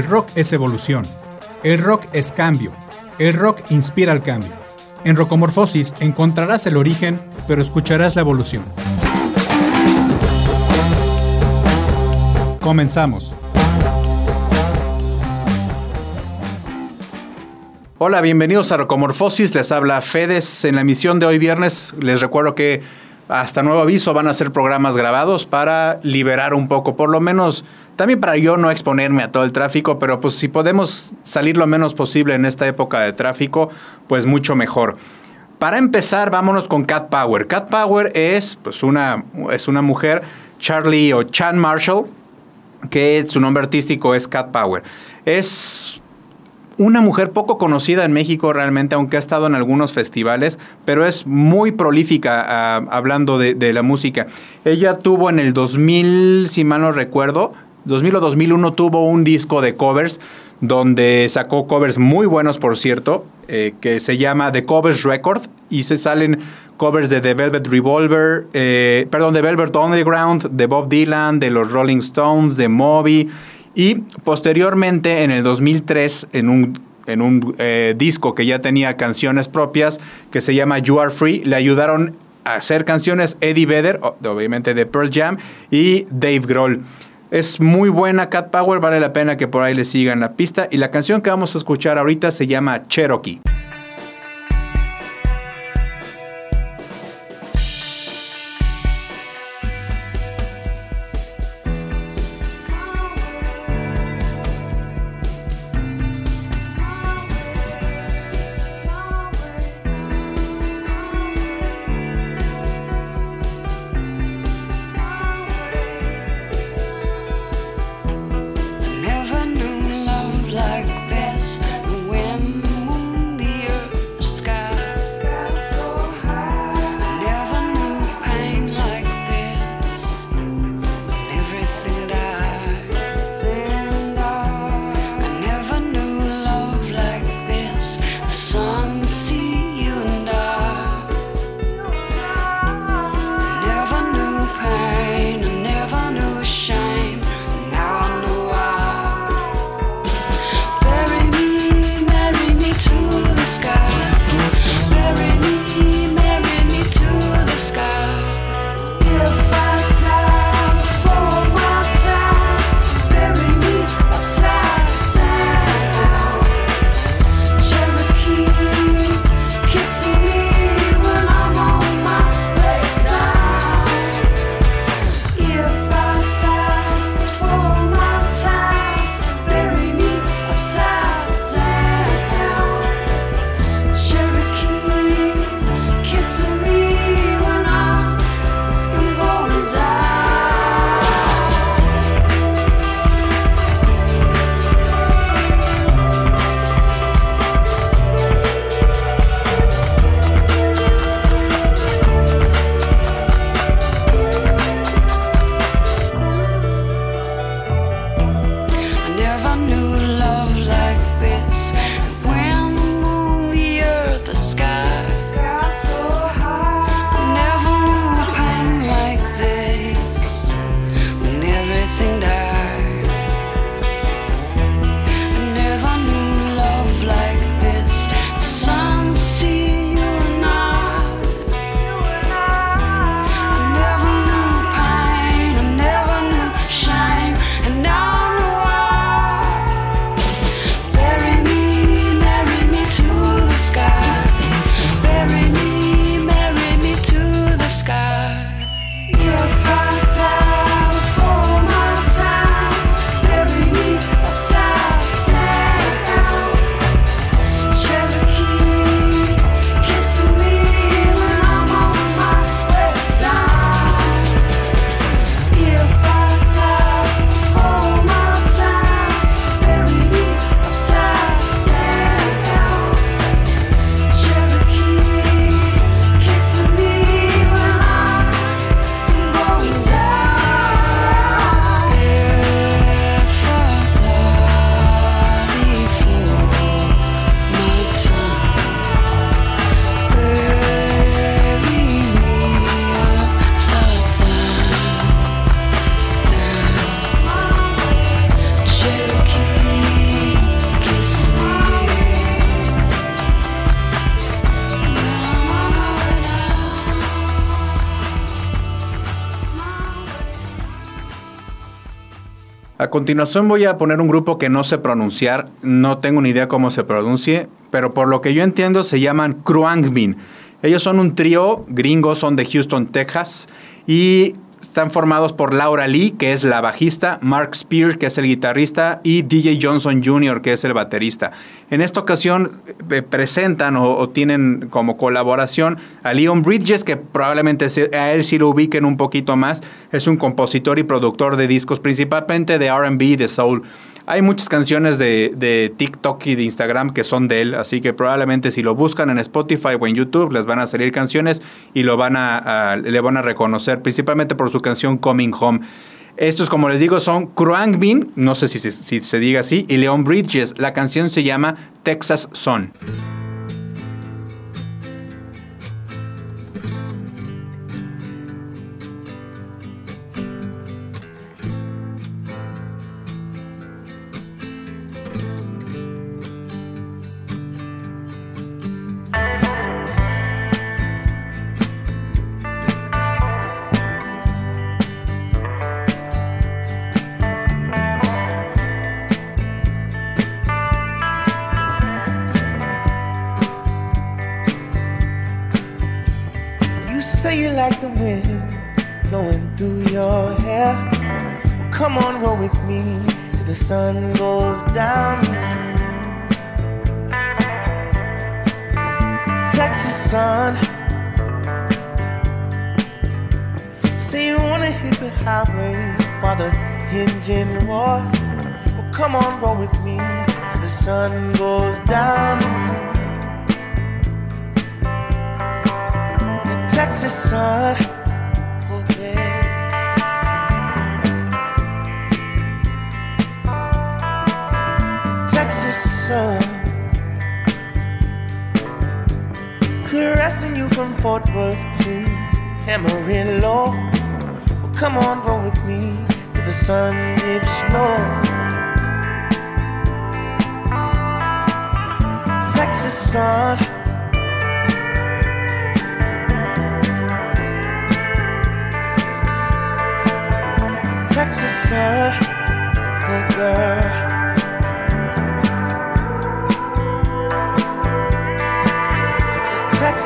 El rock es evolución. El rock es cambio. El rock inspira el cambio. En Rocomorfosis encontrarás el origen, pero escucharás la evolución. Comenzamos. Hola, bienvenidos a Rocomorfosis. Les habla Fedes. En la emisión de hoy viernes les recuerdo que hasta nuevo aviso van a ser programas grabados para liberar un poco, por lo menos también para yo no exponerme a todo el tráfico, pero pues si podemos salir lo menos posible en esta época de tráfico, pues mucho mejor. Para empezar, vámonos con Cat Power. Cat Power es pues una, es una mujer, Charlie o Chan Marshall, que su nombre artístico es Cat Power. Es una mujer poco conocida en México realmente, aunque ha estado en algunos festivales, pero es muy prolífica ah, hablando de, de, la música. Ella tuvo en el 2000, si mal no recuerdo, 2000 o 2001 tuvo un disco de covers donde sacó covers muy buenos, por cierto, eh, que se llama The Covers Record y se salen covers de The Velvet Revolver, eh, perdón, de Velvet Underground, de Bob Dylan, de los Rolling Stones, de Moby y posteriormente en el 2003 en un en un eh, disco que ya tenía canciones propias que se llama You Are Free, le ayudaron a hacer canciones Eddie Vedder, obviamente de Pearl Jam, y Dave Grohl. Es muy buena Cat Power, vale la pena que por ahí le sigan la pista. Y la canción que vamos a escuchar ahorita se llama Cherokee. A continuación voy a poner un grupo que no sé pronunciar, no tengo ni idea cómo se pronuncie, pero por lo que yo entiendo se llaman Kruangbin. Ellos son un trío gringo, son de Houston, Texas, y están formados por Laura Lee, que es la bajista, Mark Spear, que es el guitarrista, y DJ Johnson Jr., que es el baterista. En esta ocasión eh, presentan o, tienen como colaboración a Leon Bridges, que probablemente a él sí lo ubiquen un poquito más. Es un compositor y productor de discos, principalmente de RB y de soul. Hay muchas canciones de, TikTok y de Instagram que son de él, así que probablemente si lo buscan en Spotify o en YouTube les van a salir canciones y lo van a, le van a reconocer, principalmente por su canción Coming Home. Estos, como les digo, son Kruangbin, no sé si, si se diga así, y Leon Bridges. La canción se llama Texas sun. Say you wanna hit the highway while the engine roars. Well, come on, roll with me till the sun goes down. The Texas sun. Oh, yeah. Texas sun. passing you from Fort Worth to Amarillo. Well, come on, roll with me till the sun dips low. Texas sun. Texas sun, oh girl.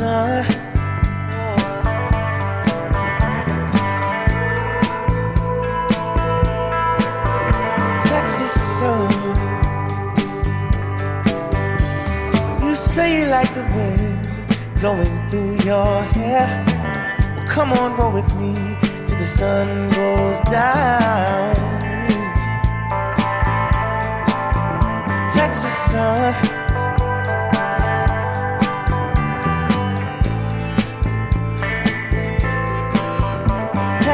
sun. Texas sun. You say you like the wind blowing through your hair. Well, come on, roll with me till the sun goes down. Texas sun.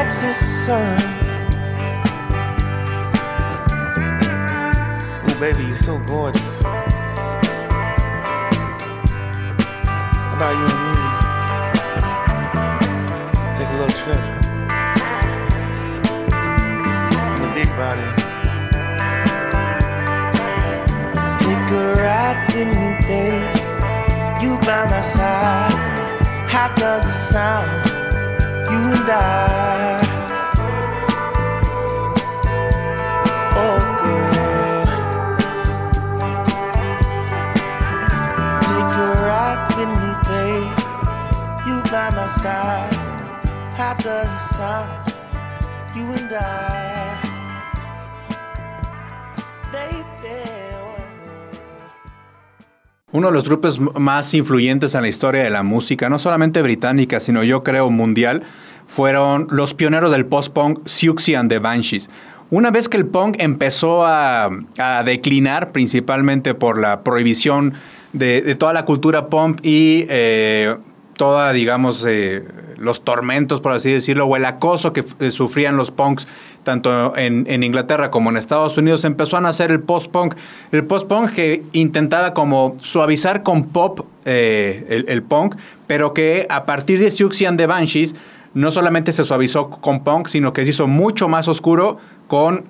Texas sun. Oh, baby, you're so gorgeous. How about you and me? Take a little trip. In the big body. Take a ride with me, babe. You by my side. How does it sound? and I. Oh, girl. Take a ride with me, babe. You by my side. How does it sound? You and I. Uno de los grupos más influyentes en la historia de la música, no solamente británica, sino yo creo mundial, fueron los pioneros del post-punk Siouxsie and the Banshees. Una vez que el punk empezó a, declinar, principalmente por la prohibición de, toda la cultura punk y eh, toda, digamos, eh, los tormentos, por así decirlo, o el acoso que eh, sufrían los punks tanto en, Inglaterra como en Estados Unidos, empezó a nacer el post-punk. El post-punk que intentaba como suavizar con pop el, el, punk, pero que a partir de Siouxsie and the Banshees no solamente se suavizó con punk, sino que se hizo mucho más oscuro con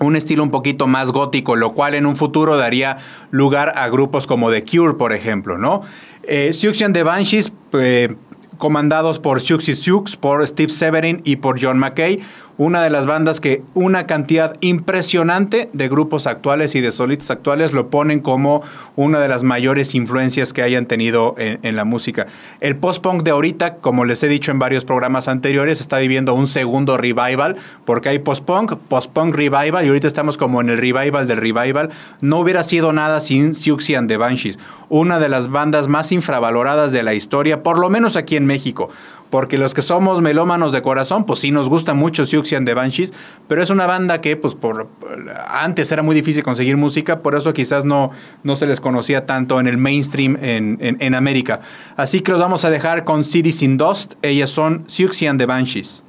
un estilo un poquito más gótico, lo cual en un futuro daría lugar a grupos como The Cure, por ejemplo, ¿no? Eh, and the Banshees, eh, comandados por Siouxsie Sioux, por Steve Severin y por John McKay, una de las bandas que una cantidad impresionante de grupos actuales y de solistas actuales lo ponen como una de las mayores influencias que hayan tenido en, la música. El post-punk de ahorita, como les he dicho en varios programas anteriores, está viviendo un segundo revival, porque hay post-punk, post-punk revival, y ahorita estamos como en el revival del revival. No hubiera sido nada sin Siouxsie and the Banshees, una de las bandas más infravaloradas de la historia, por lo menos aquí en México porque los que somos melómanos de corazón, pues sí nos gusta mucho Siouxsie and the Banshees, pero es una banda que pues por, antes era muy difícil conseguir música, por eso quizás no, no se les conocía tanto en el mainstream en, en, América. Así que los vamos a dejar con Cities in Dust, ellas son Siouxsie and the Banshees.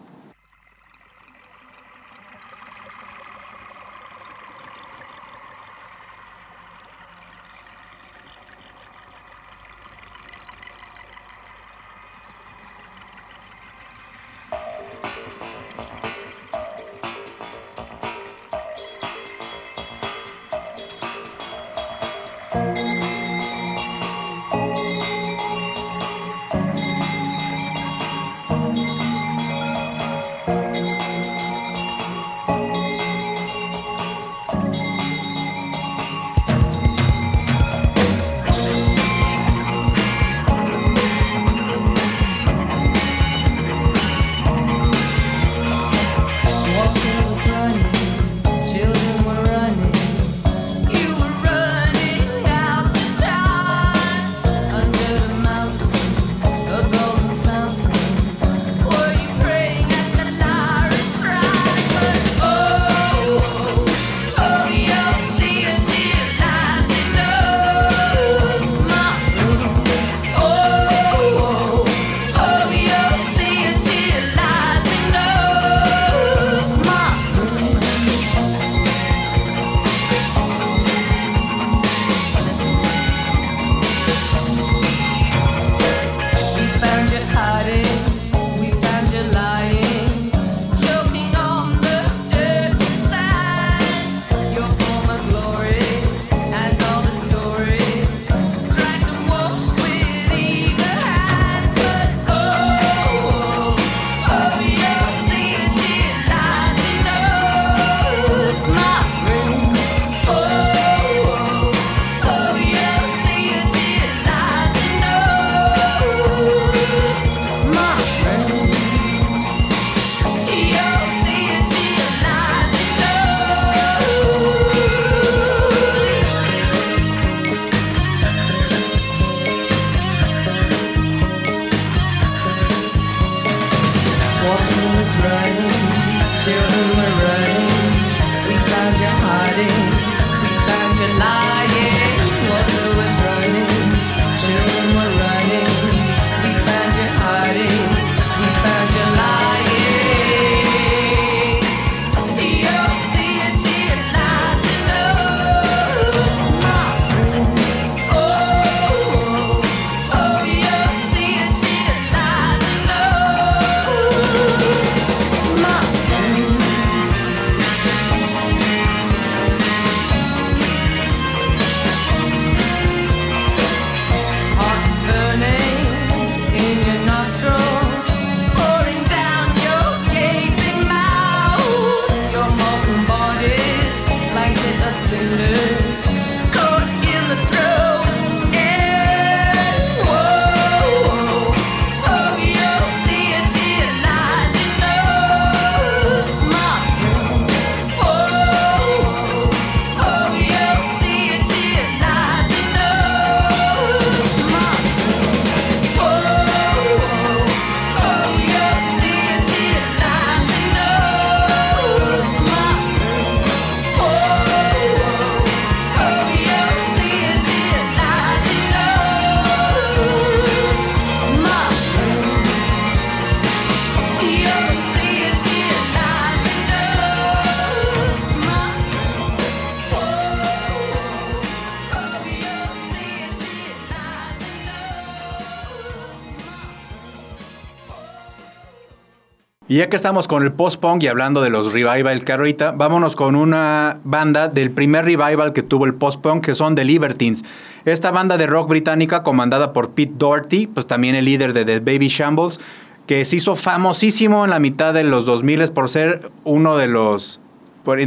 Y ya que estamos con el post-punk y hablando de los revival que ahorita, vámonos con una banda del primer revival que tuvo el post-punk, que son The Libertines. Esta banda de rock británica comandada por Pete Doherty, pues también el líder de The Baby Shambles, que se hizo famosísimo en la mitad de los 2000 por ser uno de los por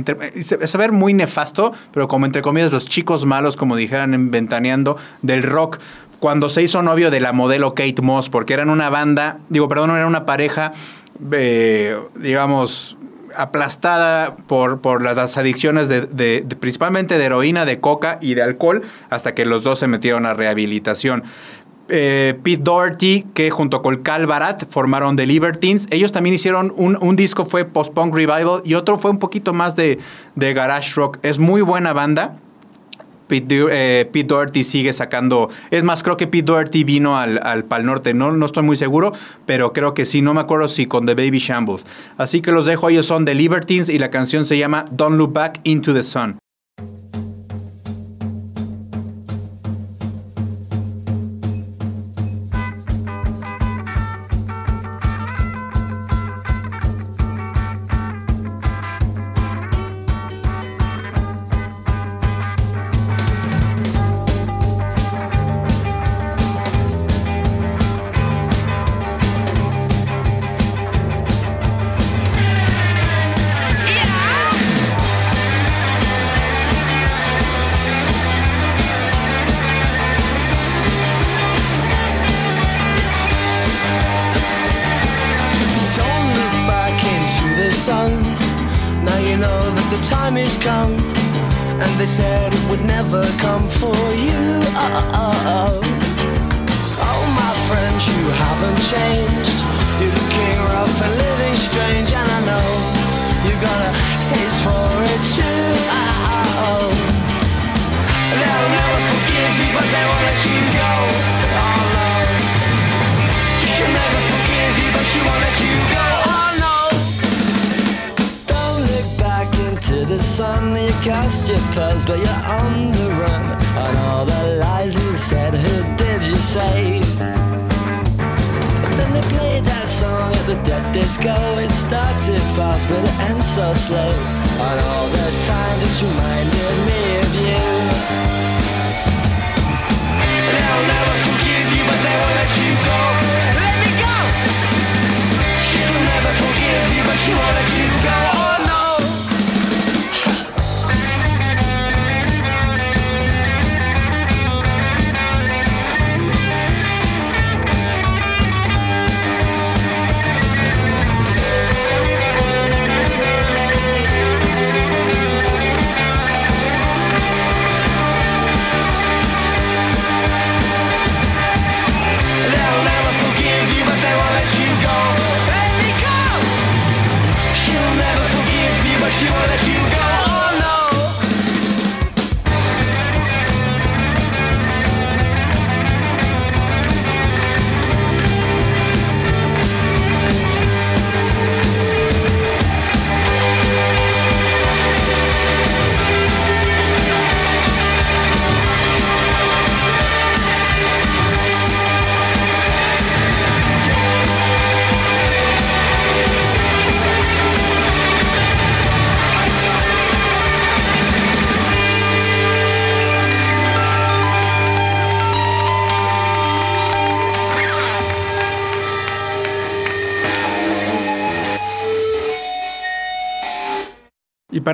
saber muy nefasto, pero como entre comillas los chicos malos, como dijeran en Ventaneando, del rock, cuando se hizo novio de la modelo Kate Moss, porque eran una banda, digo, perdón, era una pareja, eh, digamos, aplastada por, por las adicciones de, principalmente de heroína, de coca y de alcohol, hasta que los dos se metieron a rehabilitación. Eh, Pete Doherty, que junto con Cal Barat formaron The Libertines. Ellos también hicieron un, disco, fue Post-Punk Revival, y otro fue un poquito más de, de garage rock. Es muy buena banda. Eh, Pete, Doherty sigue sacando. Es más, creo que Pete Doherty vino al, al Pal Norte. No, no estoy muy seguro, pero creo que sí. No me acuerdo si con The Baby Shambles. Así que los dejo. Ellos son The Libertines y la canción se llama Don't Look Back into the Sun.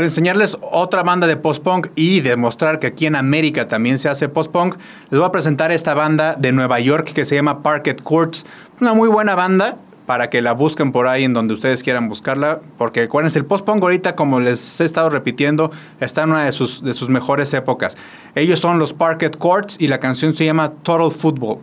Para enseñarles otra banda de post-punk y demostrar que aquí en América también se hace post-punk, les voy a presentar esta banda de Nueva York que se llama Parket Courts. Una muy buena banda para que la busquen por ahí en donde ustedes quieran buscarla, porque acuérdense, el post-punk ahorita, como les he estado repitiendo, está en una de sus, de sus mejores épocas. Ellos son los Parket Courts y la canción se llama Total Football.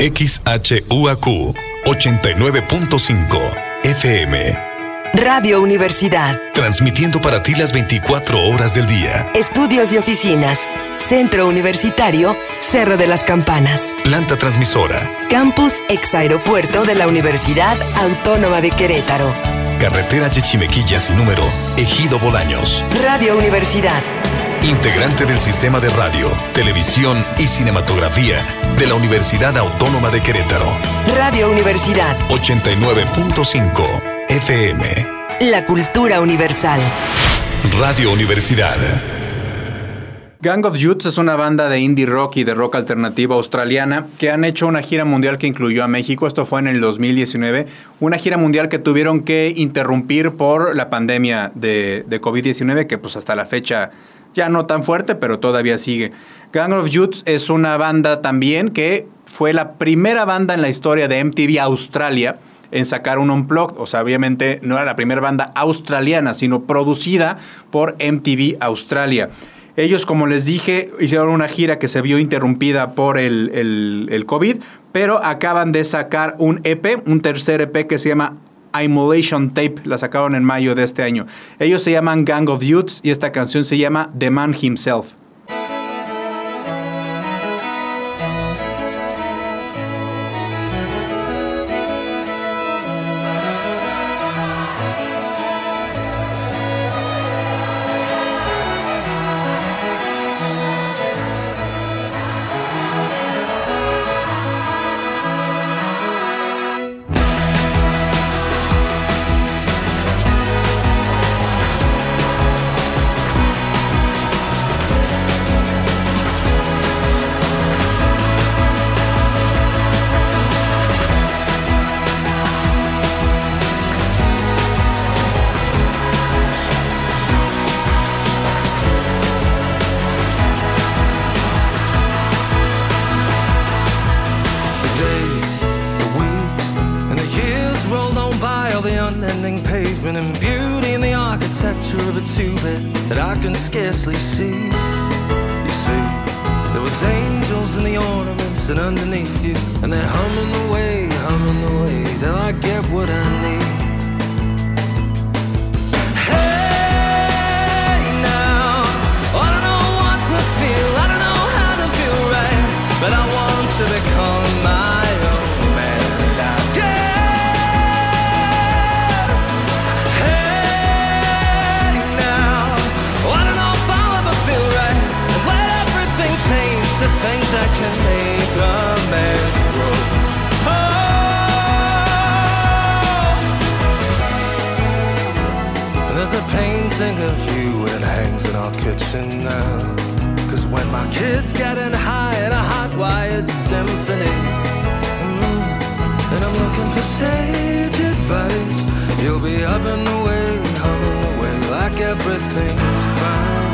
XHUAQ 89.5 FM. Radio Universidad. Transmitiendo para ti las 24 horas del día. Estudios y oficinas. Centro Universitario, Cerro de las Campanas. Planta transmisora. Campus ex aeropuerto de la Universidad Autónoma de Querétaro. Carretera Chechimequilla sin número, Ejido Bolaños. Radio Universidad integrante del sistema de radio, televisión y cinematografía de la Universidad Autónoma de Querétaro. Radio Universidad 89.5 FM. La cultura universal. Radio Universidad. Gang of Youths es una banda de indie rock y de rock alternativo australiana que han hecho una gira mundial que incluyó a México. Esto fue en el 2019. Una gira mundial que tuvieron que interrumpir por la pandemia de, de COVID-19 que pues hasta la fecha ya no tan fuerte, pero todavía sigue. Gang of Youths es una banda también que fue la primera banda en la historia de MTV Australia en sacar un unplugged. O sea, obviamente no era la primera banda australiana, sino producida por MTV Australia. Ellos, como les dije, hicieron una gira que se vio interrumpida por el, el, COVID, pero acaban de sacar un EP, un tercer EP que se llama Immolation Tape, la sacaron en mayo de este año. Ellos se llaman Gang of Youths y esta canción se llama The Man Himself. be up and away, up away, like everything's fine.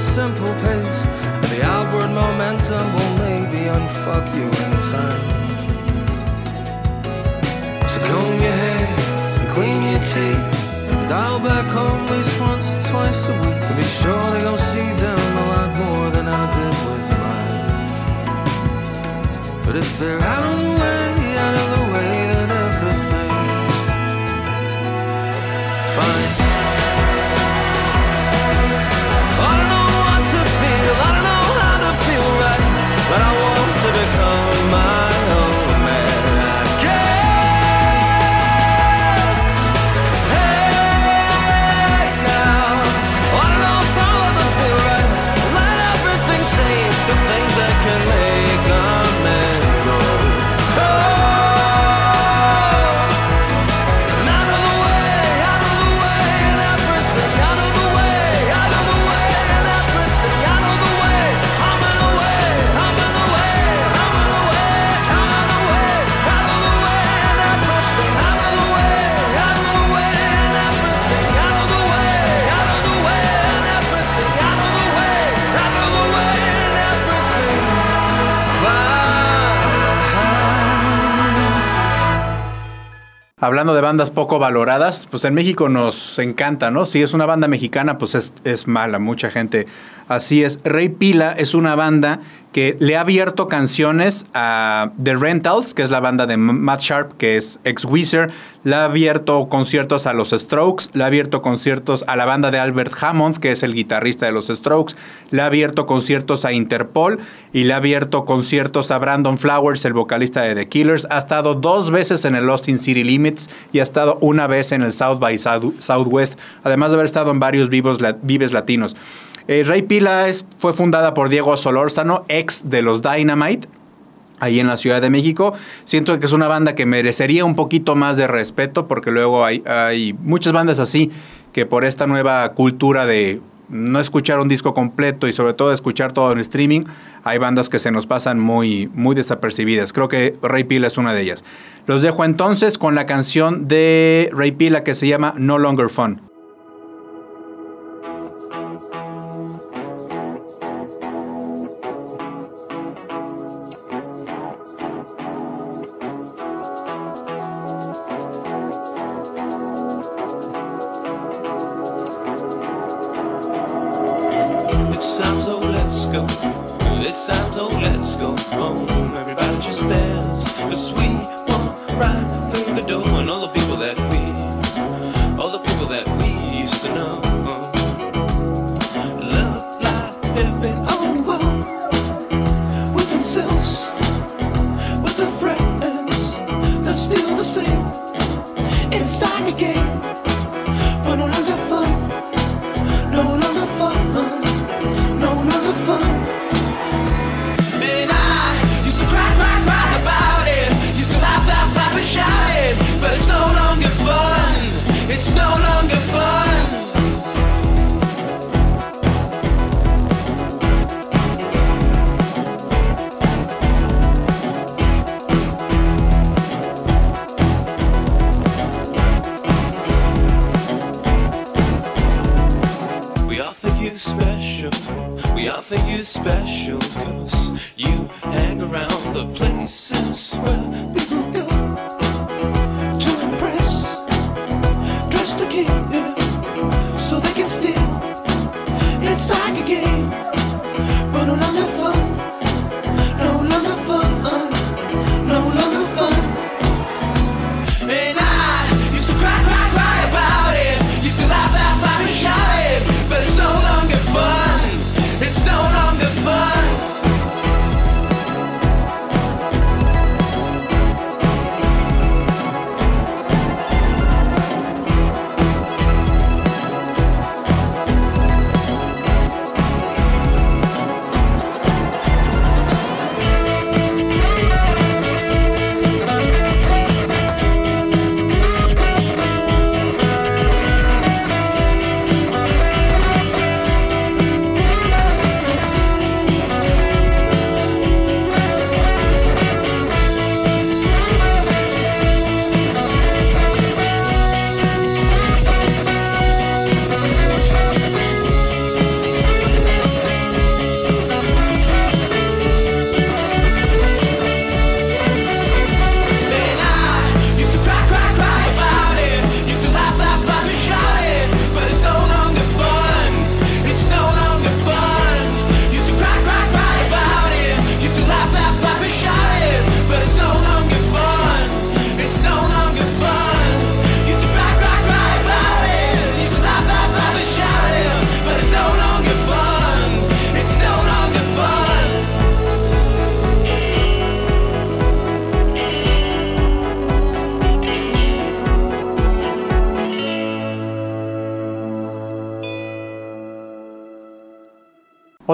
simple pace. The outward momentum will maybe unfuck you in time. So comb your hair and clean your teeth. Dial back home at least once or twice a week. And be sure they gon' see them a lot more than I did with mine. But if they're out of the way, out of the way. Bandas poco valoradas, pues en México nos encanta, ¿no? Si es una banda mexicana, pues es, es mala, mucha gente. Así es. Rey Pila es una banda que le ha abierto canciones a The Rentals, que es la banda de Matt Sharp, que es ex Weezer, le ha abierto conciertos a los Strokes, le ha abierto conciertos a la banda de Albert Hammond, que es el guitarrista de los Strokes, le ha abierto conciertos a Interpol y le ha abierto conciertos a Brandon Flowers, el vocalista de The Killers. Ha estado dos veces en el Austin City Limits y ha estado una vez en el South by Southwest, además de haber estado en varios vivos, vives latinos. Eh, Rey Pila fue fundada por Diego Solórzano, ex de los Dynamite, ahí en la Ciudad de México. Siento que es una banda que merecería un poquito más de respeto porque luego hay, hay muchas bandas así que por esta nueva cultura de no escuchar un disco completo y sobre todo escuchar todo en streaming, hay bandas que se nos pasan muy, muy desapercibidas. Creo que Rey Pila es una de ellas. Los dejo entonces con la canción de Rey Pila que se llama No Longer Fun.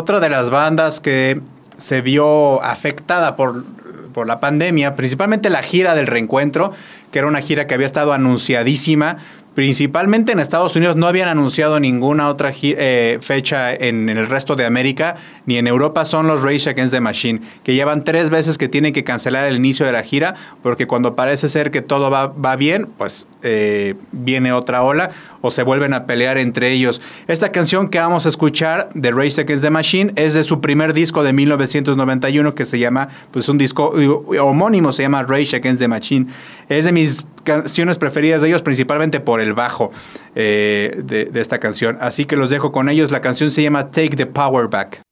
Otra de las bandas que se vio afectada por, por la pandemia, principalmente la gira del reencuentro, que era una gira que había estado anunciadísima, Principalmente en Estados Unidos no habían anunciado ninguna otra eh, fecha en, el resto de América, ni en Europa son los Rage Against the Machine, que llevan tres veces que tienen que cancelar el inicio de la gira, porque cuando parece ser que todo va, va bien, pues eh, viene otra ola o se vuelven a pelear entre ellos. Esta canción que vamos a escuchar de Race Against the Machine es de su primer disco de 1991 que se llama, pues un disco eh, homónimo, se llama Rage Against the Machine. Es de mis canciones preferidas de ellos, principalmente por el bajo eh, de esta canción. Así que los dejo con ellos. La canción se llama Take the Power Back.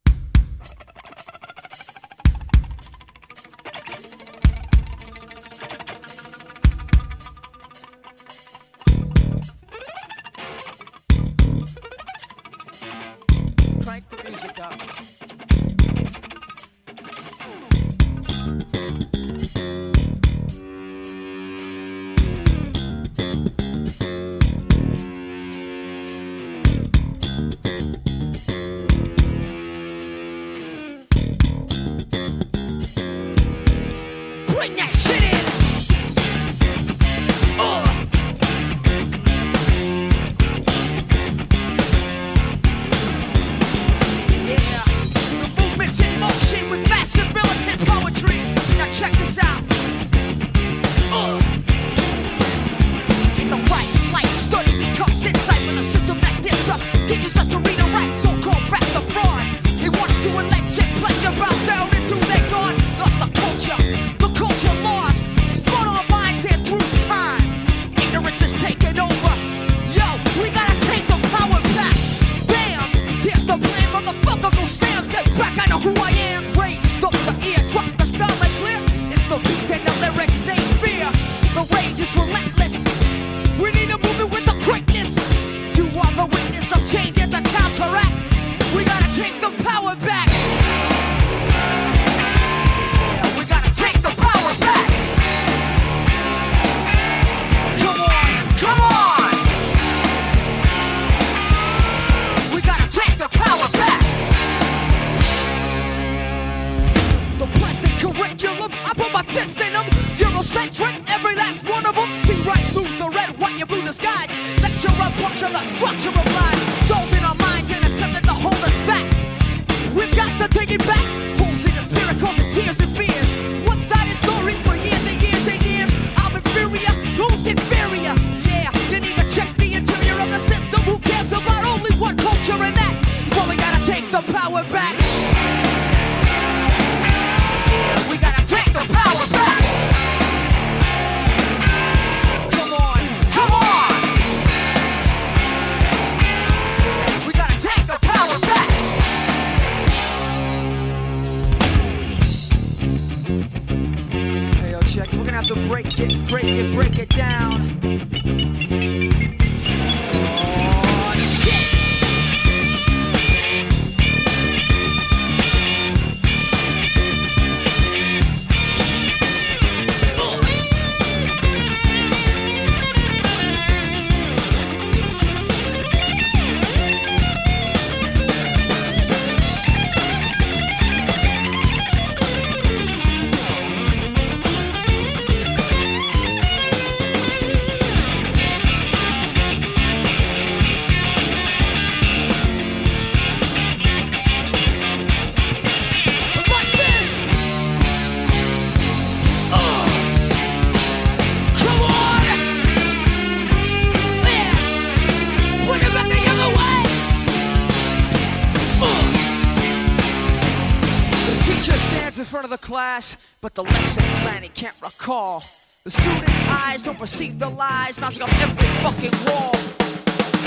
the lesson plan he can't recall. The student's eyes don't perceive the lies mounting up every fucking wall.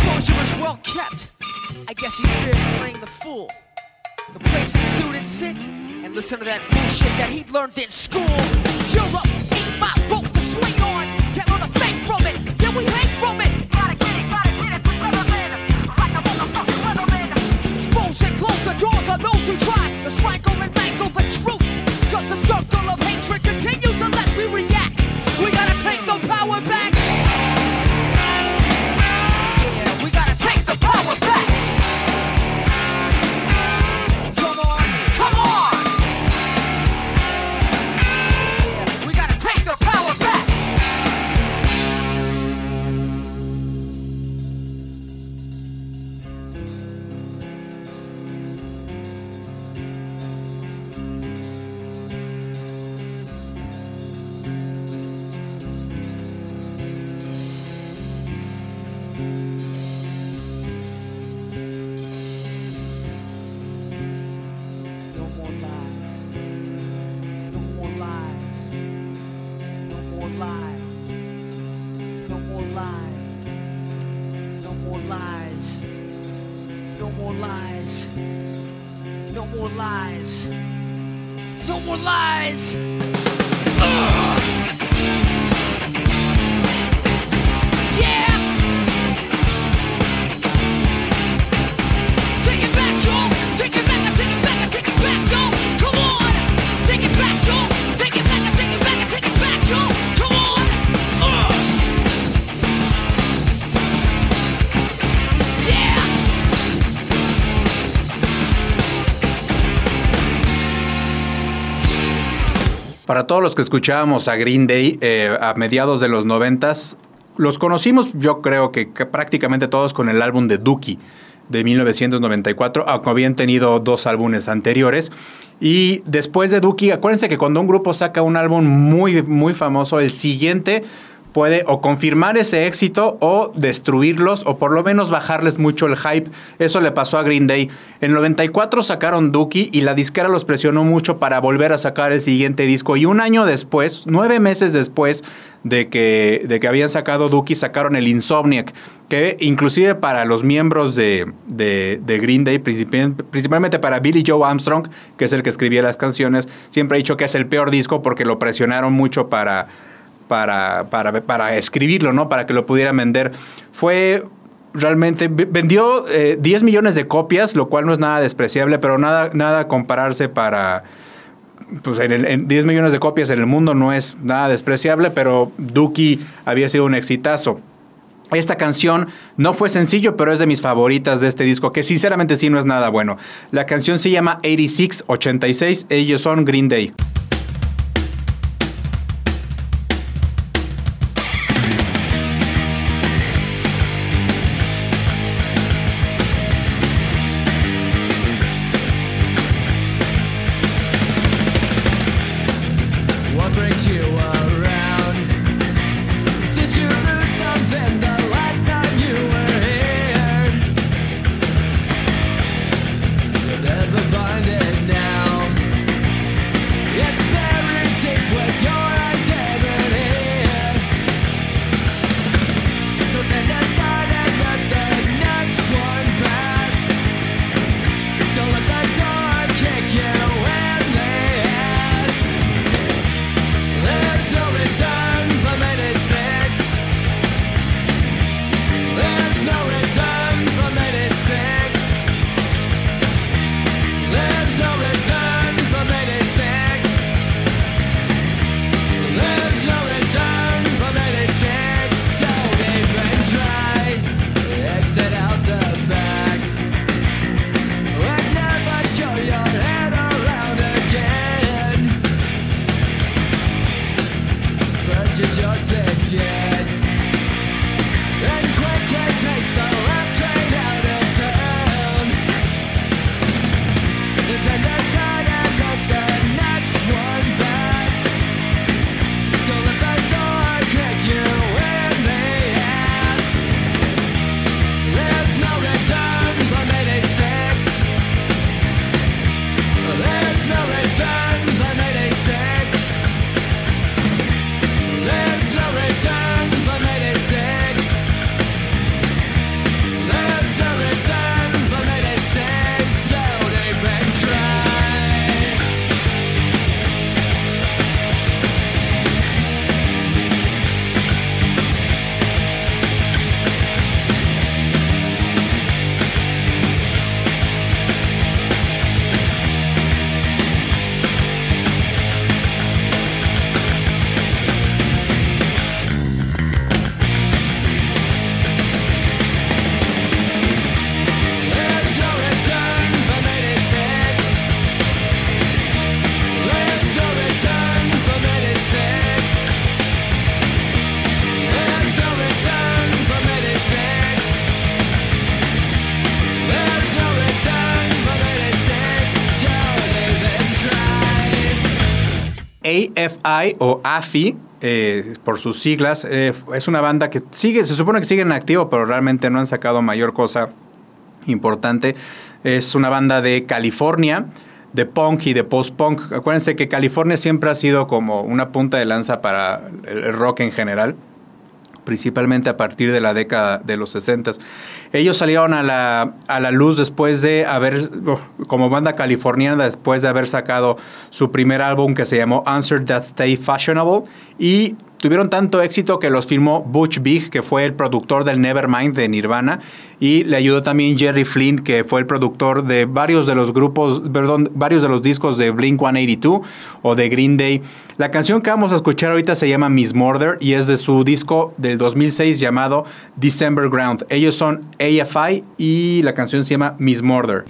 Closure is well kept. I guess he fears playing the fool. The place that students sit and listen to that bullshit that he learned in school. Europe ain't my rope to swing on. Can't learn a thing from it. Yeah, we hang from it. Gotta get it, gotta get it, but weatherman. Like I'm on the fucking weatherman. Expose and close the doors on those who try The strike self hatred continues unless we react. We gotta take the power back. No more lies. No more lies. Todos los que escuchábamos a Green Day eh, a mediados de los noventas, los conocimos yo creo que, que prácticamente todos con el álbum de Dookie de 1994, aunque habían tenido dos álbumes anteriores. Y después de Dookie, acuérdense que cuando un grupo saca un álbum muy, muy famoso, el siguiente puede o confirmar ese éxito o destruirlos o por lo menos bajarles mucho el hype. Eso le pasó a Green Day. En 94 sacaron Dookie y la disquera los presionó mucho para volver a sacar el siguiente disco. Y un año después, nueve meses después de que, de que habían sacado Dookie, sacaron el Insomniac, que inclusive para los miembros de, de- de Green Day, principal- principalmente para Billy Joe Armstrong, que es el que escribía las canciones, siempre ha dicho que es el peor disco porque lo presionaron mucho para para, para, para escribirlo, ¿no? Para que lo pudieran vender. Fue realmente, vendió eh, 10 millones de copias, lo cual no es nada despreciable, pero nada, nada compararse para... Pues en, el- en 10 millones de copias en el mundo no es nada despreciable, pero Dookie había sido un exitazo. Esta canción no fue sencillo, pero es de mis favoritas de este disco, que sinceramente sí no es nada bueno. La canción se llama 8686, ellos son Green Day. Purchase your AFI o AFI, eh, por sus siglas, eh, es una banda que sigue, se supone que sigue en activo, pero realmente no han sacado mayor cosa importante. Es una banda de California, de punk y de post-punk. Acuérdense que California siempre ha sido como una punta de lanza para el el rock en general. principalmente a partir de la década de los 60. Ellos salieron a la, a la luz después de haber, oh, como banda californiana, después de haber sacado su primer álbum que se llamó Answer That Stay Fashionable y tuvieron tanto éxito que los filmó Butch Big, que fue el productor del Nevermind de Nirvana, y le ayudó también Jerry Flynn, que fue el productor de varios de los grupos, perdón, varios de los discos de Blink 182 o de Green Day. La canción que vamos a escuchar ahorita se llama Miss Murder y es de su disco del 2006 llamado December Ground. Ellos son AFI y la canción se llama Miss Murder.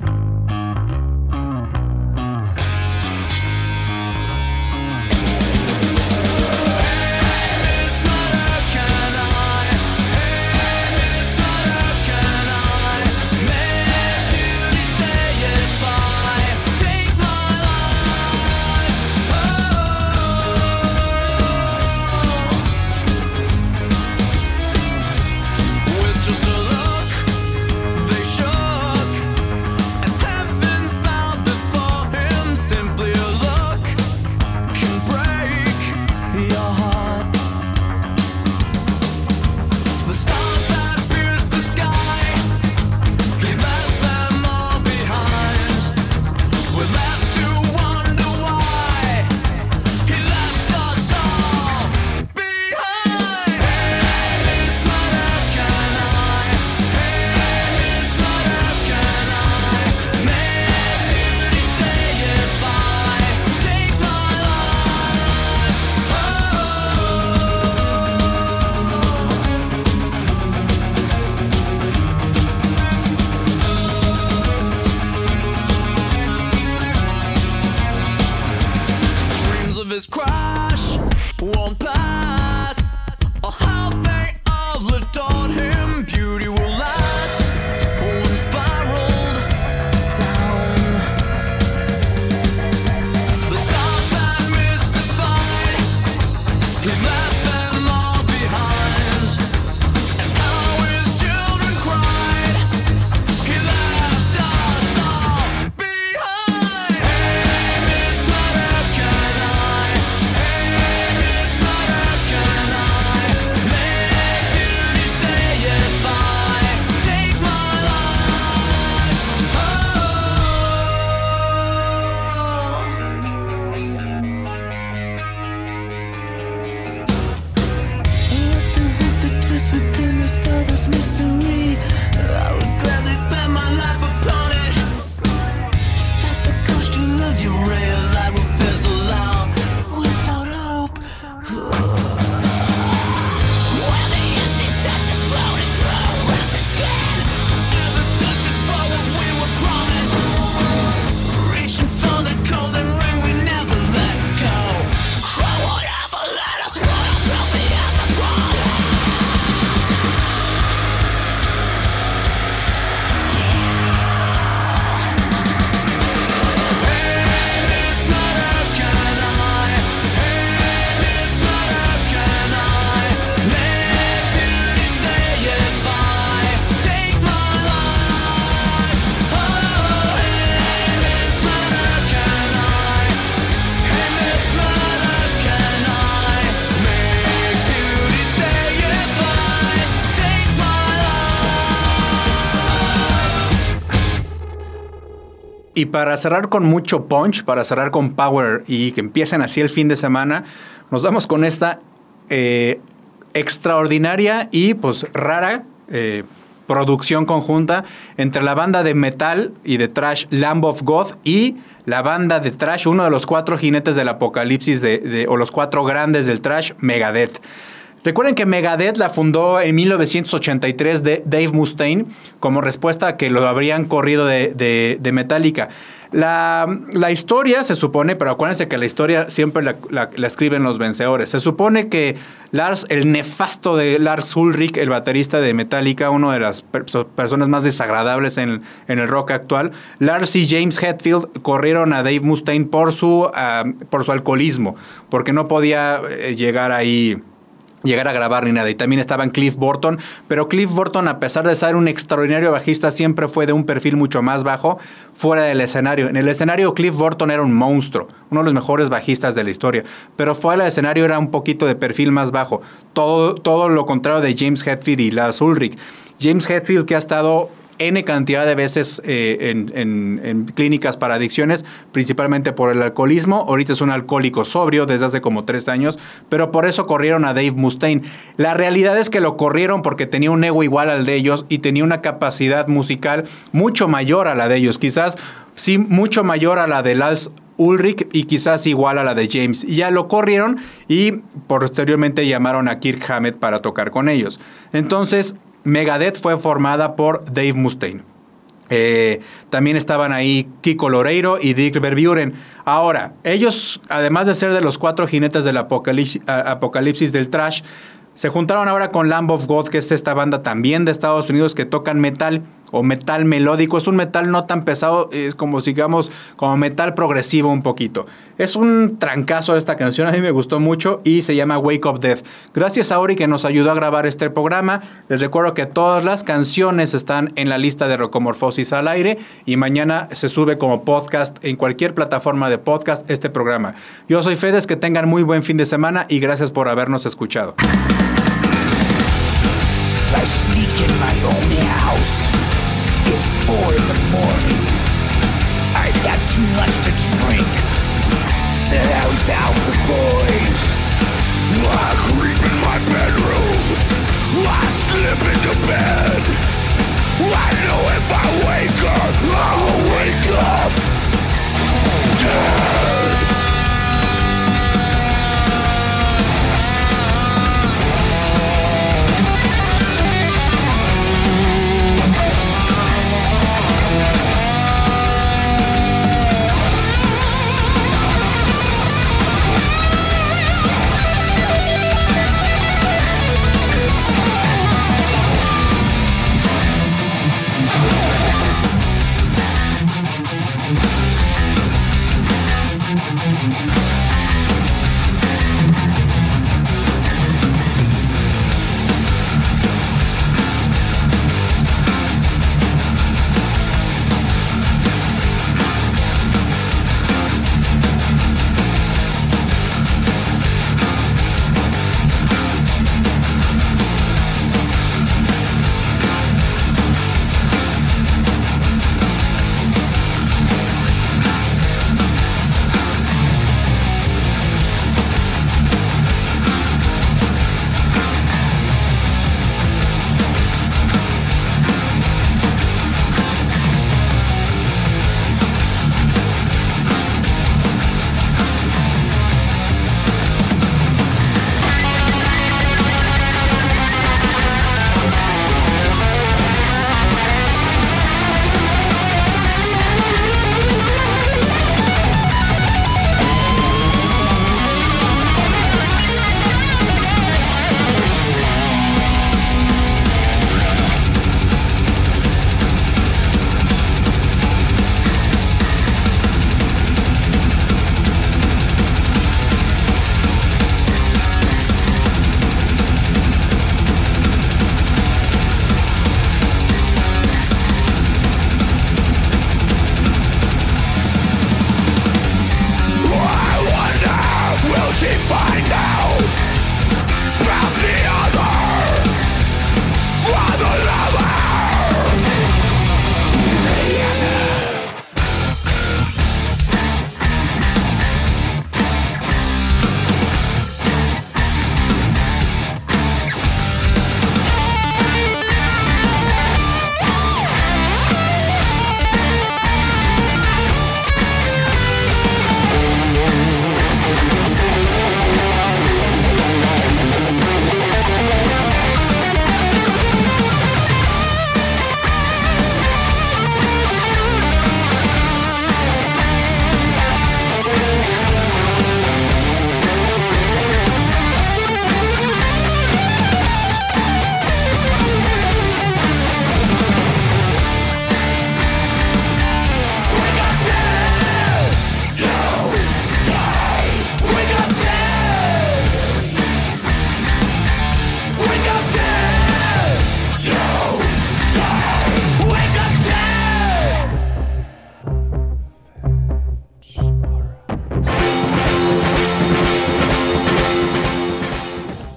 Y para cerrar con mucho punch, para cerrar con power y que empiecen así el fin de semana, nos vamos con esta eh, extraordinaria y pues rara eh, producción conjunta entre la banda de metal y de trash Lamb of God y la banda de trash, uno de los cuatro jinetes del apocalipsis de- de- o los cuatro grandes del trash, Megadeth. Recuerden que Megadeth la fundó en 1983 de Dave Mustaine como respuesta a que lo habrían corrido de, de- Metallica. La, la historia se supone, pero acuérdense que la historia siempre la, la- escriben los vencedores. Se supone que Lars, el nefasto de Lars Ulrich, el baterista de Metallica, una de las per- personas más desagradables en, en el rock actual, Lars y James Hetfield corrieron a Dave Mustaine por su, ah, por su alcoholismo, porque no podía eh, llegar ahí llegar a grabar ni nada. Y también estaban Cliff Burton, pero Cliff Burton, a pesar de ser un extraordinario bajista, siempre fue de un perfil mucho más bajo fuera del escenario. En el escenario, Cliff Burton era un monstruo, uno de los mejores bajistas de la historia, pero fuera del escenario era un poquito de perfil más bajo. Todo, todo lo contrario de James Hetfield y Lars Ulrich. James Hetfield, que ha estado N cantidad de veces eh, en, en- clínicas para adicciones, principalmente por el alcoholismo. Ahorita es un alcohólico sobrio desde hace como tres años, pero por eso corrieron a Dave Mustaine. La realidad es que lo corrieron porque tenía un ego igual al de ellos y tenía una capacidad musical mucho mayor a la de ellos. Quizás, sí, mucho mayor a la de Lars Ulrich y quizás igual a la de James. Y ya lo corrieron y posteriormente llamaron a Kirk Hammett para tocar con ellos. Entonces, Megadeth fue formada por Dave Mustaine. Eh, también estaban ahí Kiko Loreiro y Dick Verburen. Ahora, ellos, además de ser de los cuatro jinetes del apocalipsis, apocalipsis del trash, se juntaron ahora con Lamb of God, que es esta banda también de Estados Unidos que tocan metal o metal melódico. Es un metal no tan pesado, es como digamos, como metal progresivo un poquito. Es un trancazo esta canción, a mí me gustó mucho y se llama Wake Up Death. Gracias a Ori que nos ayudó a grabar este programa. Les recuerdo que todas las canciones están en la lista de Rocomorfosis al aire y mañana se sube como podcast en cualquier plataforma de podcast este programa. Yo soy Fedes, que tengan muy buen fin de semana y gracias por habernos escuchado. Four in the morning. I've got too much to drink. Said I was out with the boys. I creep in my bedroom. I slip into bed. I know if I wake up, I'll wake up dead.